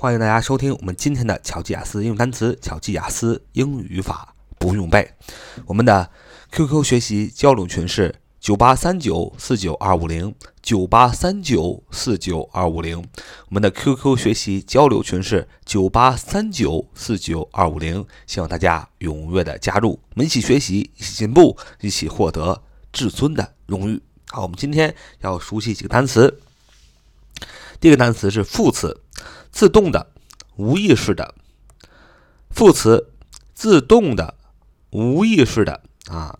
欢迎大家收听我们今天的巧记雅思英语单词、巧记雅思英语语法不用背。我们的 QQ 学习交流群是九八三九四九二五零九八三九四九二五零。我们的 QQ 学习交流群是九八三九四九二五零。希望大家踊跃的加入，我们一起学习，一起进步，一起获得至尊的荣誉。好，我们今天要熟悉几个单词。第一个单词是副词。自动的，无意识的副词，自动的，无意识的啊，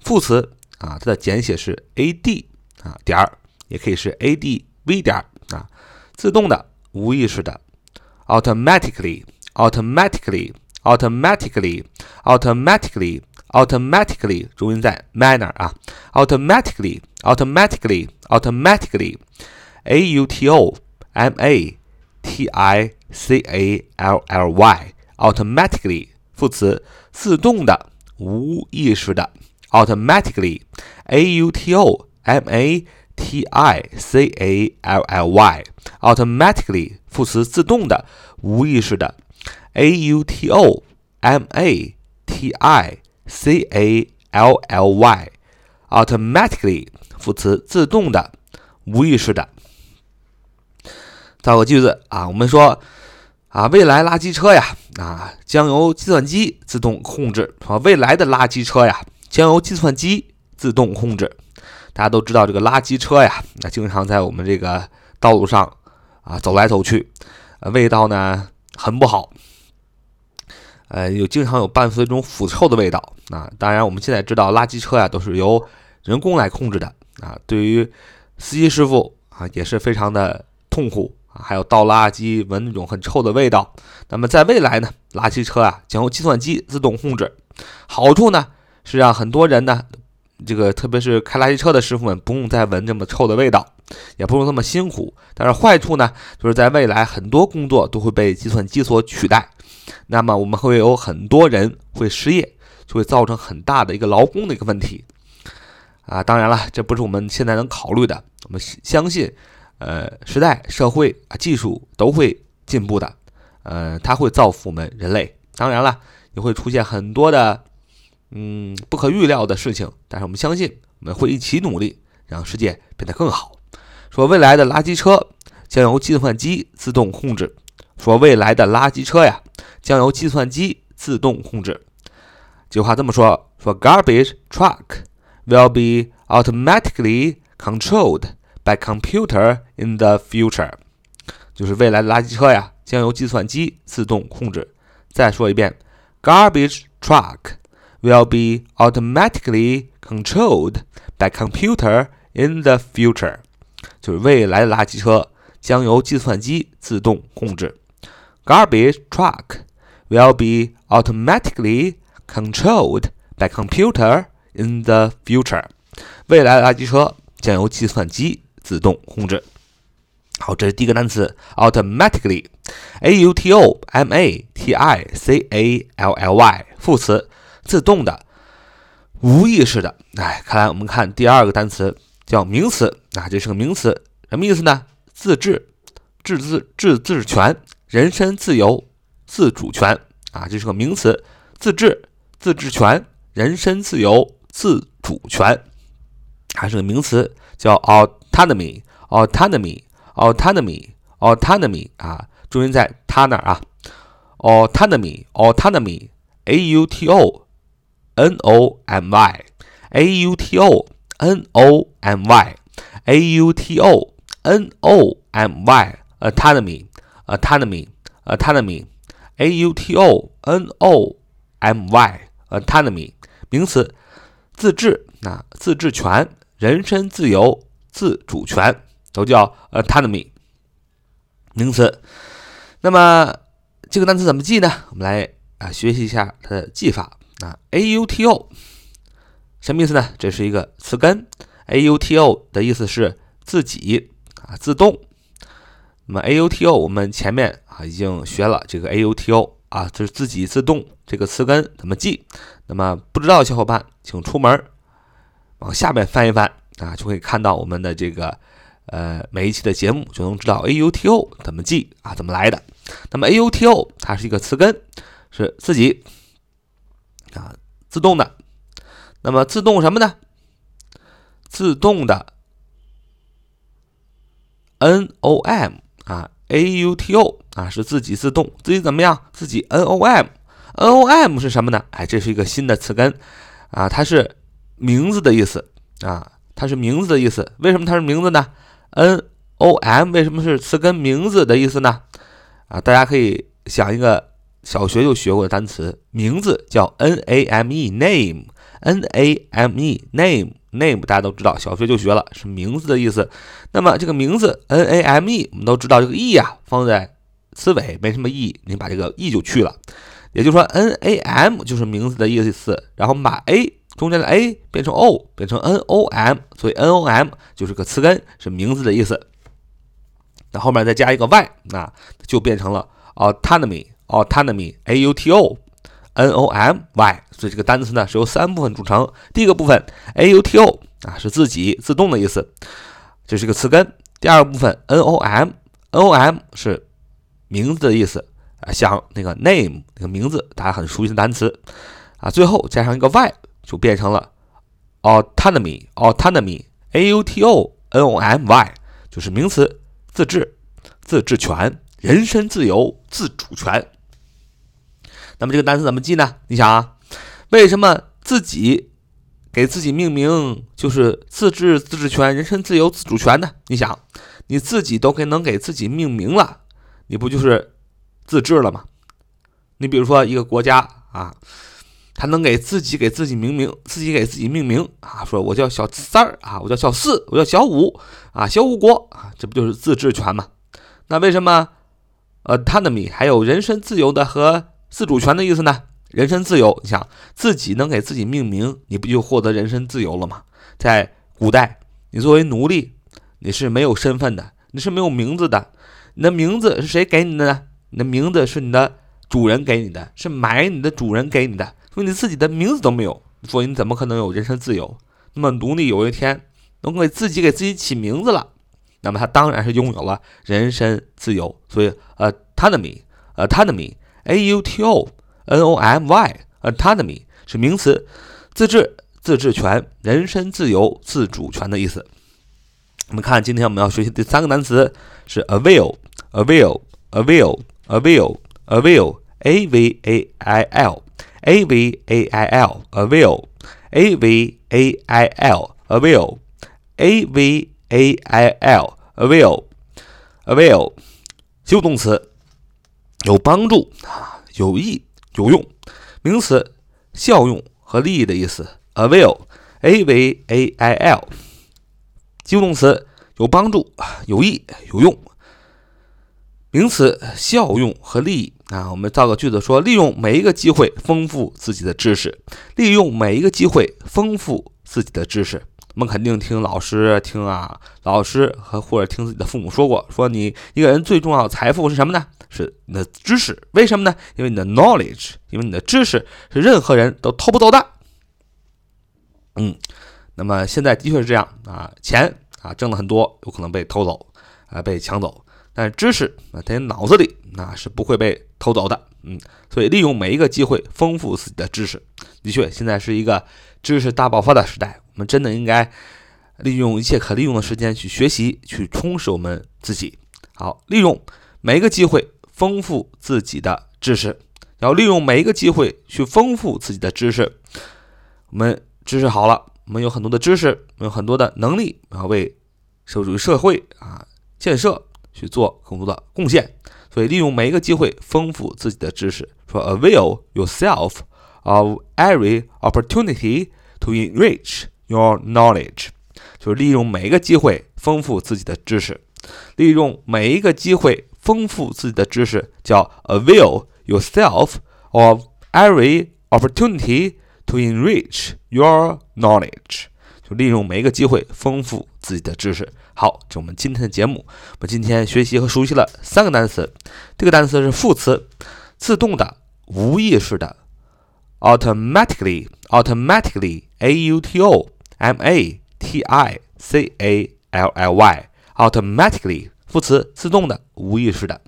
副词啊，它的简写是 a d 啊点儿，也可以是 a d v 点儿啊，自动的，无意识的，automatically，automatically，automatically，automatically，automatically，重音在 manner 啊，automatically，automatically，automatically，a u t o m a T I C A L L Y automatically 副词，自动的，无意识的。automatically A U T O M A T I C A L L Y automatically 副词，自动的，无意识的。A U T O M A T I C A L L Y automatically 副词，自动的，无意识的。 造个句子啊，我们说啊，未来垃圾车呀啊，将由计算机自动控制。啊，未来的垃圾车呀，将由计算机自动控制。大家都知道这个垃圾车呀，那经常在我们这个道路上啊走来走去，味道呢很不好，呃，有经常有伴随一种腐臭的味道啊。当然，我们现在知道垃圾车呀都是由人工来控制的啊，对于司机师傅啊也是非常的痛苦。还有倒垃圾闻那种很臭的味道。那么在未来呢，垃圾车啊将由计算机自动控制。好处呢是让很多人呢，这个特别是开垃圾车的师傅们不用再闻这么臭的味道，也不用那么辛苦。但是坏处呢，就是在未来很多工作都会被计算机所取代。那么我们会有很多人会失业，就会造成很大的一个劳工的一个问题。啊，当然了，这不是我们现在能考虑的。我们相信。呃，时代、社会啊，技术都会进步的，呃，它会造福我们人类。当然了，也会出现很多的，嗯，不可预料的事情。但是我们相信，我们会一起努力，让世界变得更好。说未来的垃圾车将由计算机自动控制。说未来的垃圾车呀，将由计算机自动控制。这句话这么说：说 garbage truck will be automatically controlled。By computer in the future，就是未来的垃圾车呀，将由计算机自动控制。再说一遍，garbage truck will be automatically controlled by computer in the future，就是未来的垃圾车将由计算机自动控制。Garbage truck will be automatically controlled by computer in the future，未来的垃圾车将由计算机。 自动控制。好，这是第一个单词，automatically，a u t o m a t i c a l l y，副词，自动的，无意识的。哎，看来我们看第二个单词叫名词啊，这是个名词，什么意思呢？自治、自治、自治权、人身自由、自主权啊，这是个名词，自治、自治权、人身自由、自主权，还是个名词，叫 aut。Autonomy, autonomy, autonomy, autonomy 啊，重音在它那儿啊。autonomy, autonomy, a u t o n o m y, a u t o n o m y, a u t o n o m y, autonomy, autonomy, autonomy, a u t o n o m y, autonomy 名词，自治啊，自治权，人身自由。自主权都叫 autonomy 名词。那么这个单词怎么记呢？我们来啊学习一下它的记法啊。auto 什么意思呢？这是一个词根。auto 的意思是自己啊自动。那么 auto 我们前面啊已经学了这个 auto 啊，就是自己自动这个词根怎么记？那么不知道的小伙伴，请出门往下面翻一翻。啊，就可以看到我们的这个，呃，每一期的节目就能知道 A U T O 怎么记啊，怎么来的。那么 auto 它是一个词根，是自己啊自动的。那么自动什么呢？自动的 nom 啊，auto 啊是自己自动，自己怎么样？自己 nom，nom 是什么呢？哎，这是一个新的词根啊，它是名字的意思啊，它是名字的意思。为什么它是名字呢？nom 为什么是词根名字的意思呢？啊，大家可以想一个小学就学过的单词，名字叫 name，name，name，name。name 大家都知道，小学就学了，是名字的意思。那么这个名字 n a m e，我们都知道这个 e 呀放在词尾没什么意义，你把这个 e 就去了。也就是说 n a m 就是名字的意思，然后把 a 中间的 a 变成 o，变成 n o m，所以 n o m 就是个词根，是名字的意思。那后面再加一个 y，那就变成了 autonomy，autonomy，a u t o。n o m y，所以这个单词呢是由三部分组成。第一个部分 a u t o 啊是自己自动的意思，这是个词根。第二部分 n o m，n o m 是名字的意思啊，像那个 name 那个名字，大家很熟悉的单词啊。最后加上一个 y，就变成了 autonomy，autonomy，a u t o n o m y 就是名词，自治、自治权、人身自由、自主权。那么这个单词怎么记呢？你想啊，为什么自己给自己命名就是自治、自治权、人身自由、自主权呢？你想，你自己都给能给自己命名了，你不就是自治了吗？你比如说一个国家啊，他能给自己给自己命名，自己给自己命名啊，说我叫小三儿啊，我叫小四，我叫小五啊，小五国啊，这不就是自治权吗？那为什么呃他的米还有人身自由的和自主权的意思呢？人身自由，你想自己能给自己命名，你不就获得人身自由了吗？在古代，你作为奴隶，你是没有身份的，你是没有名字的。你的名字是谁给你的呢？你的名字是你的主人给你的，是买你的主人给你的，所以你自己的名字都没有，所以你怎么可能有人身自由？那么奴隶有一天能给自己给自己起名字了，那么他当然是拥有了人身自由。所以，autonomy，autonomy。a u t o n o m y，autonomy 是名词，自治、自治权、人身自由、自主权的意思。我们看，今天我们要学习第三个单词是 avail，avail，avail，avail，avail avail，avail，avail，avail，avail，a v a i l，a v a i l，avail，a v a i l，avail，a v a i l，avail，avail，修动词。有帮助啊，有益、有用，名词，效用和利益的意思。avail，a v a i l，及物动词，有帮助、有益、有用， 名词，效用和利益。啊，我们造个句子说：利用每一个机会丰富自己的知识，利用每一个机会丰富自己的知识。我们肯定听老师听啊，老师和或者听自己的父母说过，说你一个人最重要的财富是什么呢？是你的知识。为什么呢？因为你的 knowledge，因为你的知识是任何人都偷不走的。嗯，那么现在的确是这样啊，钱啊挣了很多，有可能被偷走啊，被抢走。但是知识啊，在脑子里那是不会被偷走的。嗯，所以利用每一个机会丰富自己的知识。的确，现在是一个知识大爆发的时代。我们真的应该利用一切可利用的时间去学习，去充实我们自己。好，利用每一个机会丰富自己的知识，要利用每一个机会去丰富自己的知识。我们知识好了，我们有很多的知识，我们有很多的能力，要为社会主义社会啊建设去做更多的贡献。所以，利用每一个机会丰富自己的知识。说，avail yourself of every opportunity to enrich. Your knowledge，就是利用每一个机会丰富自己的知识。利用每一个机会丰富自己的知识，叫 avail yourself of every opportunity to enrich your knowledge。利用每一个机会丰富自己的知识。好，这我们今天的节目。我们今天学习和熟悉了三个单词。这个单词是副词，自动的、无意识的，automatically，automatically，a u t o。M A T I C A L L Y automatically 副词自动的无意识的。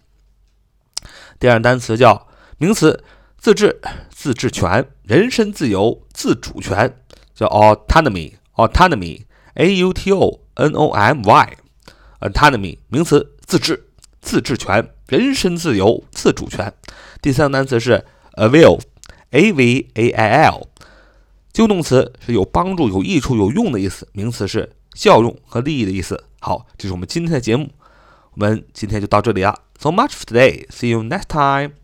第二个单词叫名词，自治、自治权、人身自由、自主权，叫 autonomy autonomy，autonomy，autonomy 名词，自治，自治权，人身自由，自主权。第三个单词是 avail，AVAIL。旧动词是有帮助、有益处、有用的意思，名词是效用和利益的意思。好，这是我们今天的节目，我们今天就到这里了。so much for today，see you next time。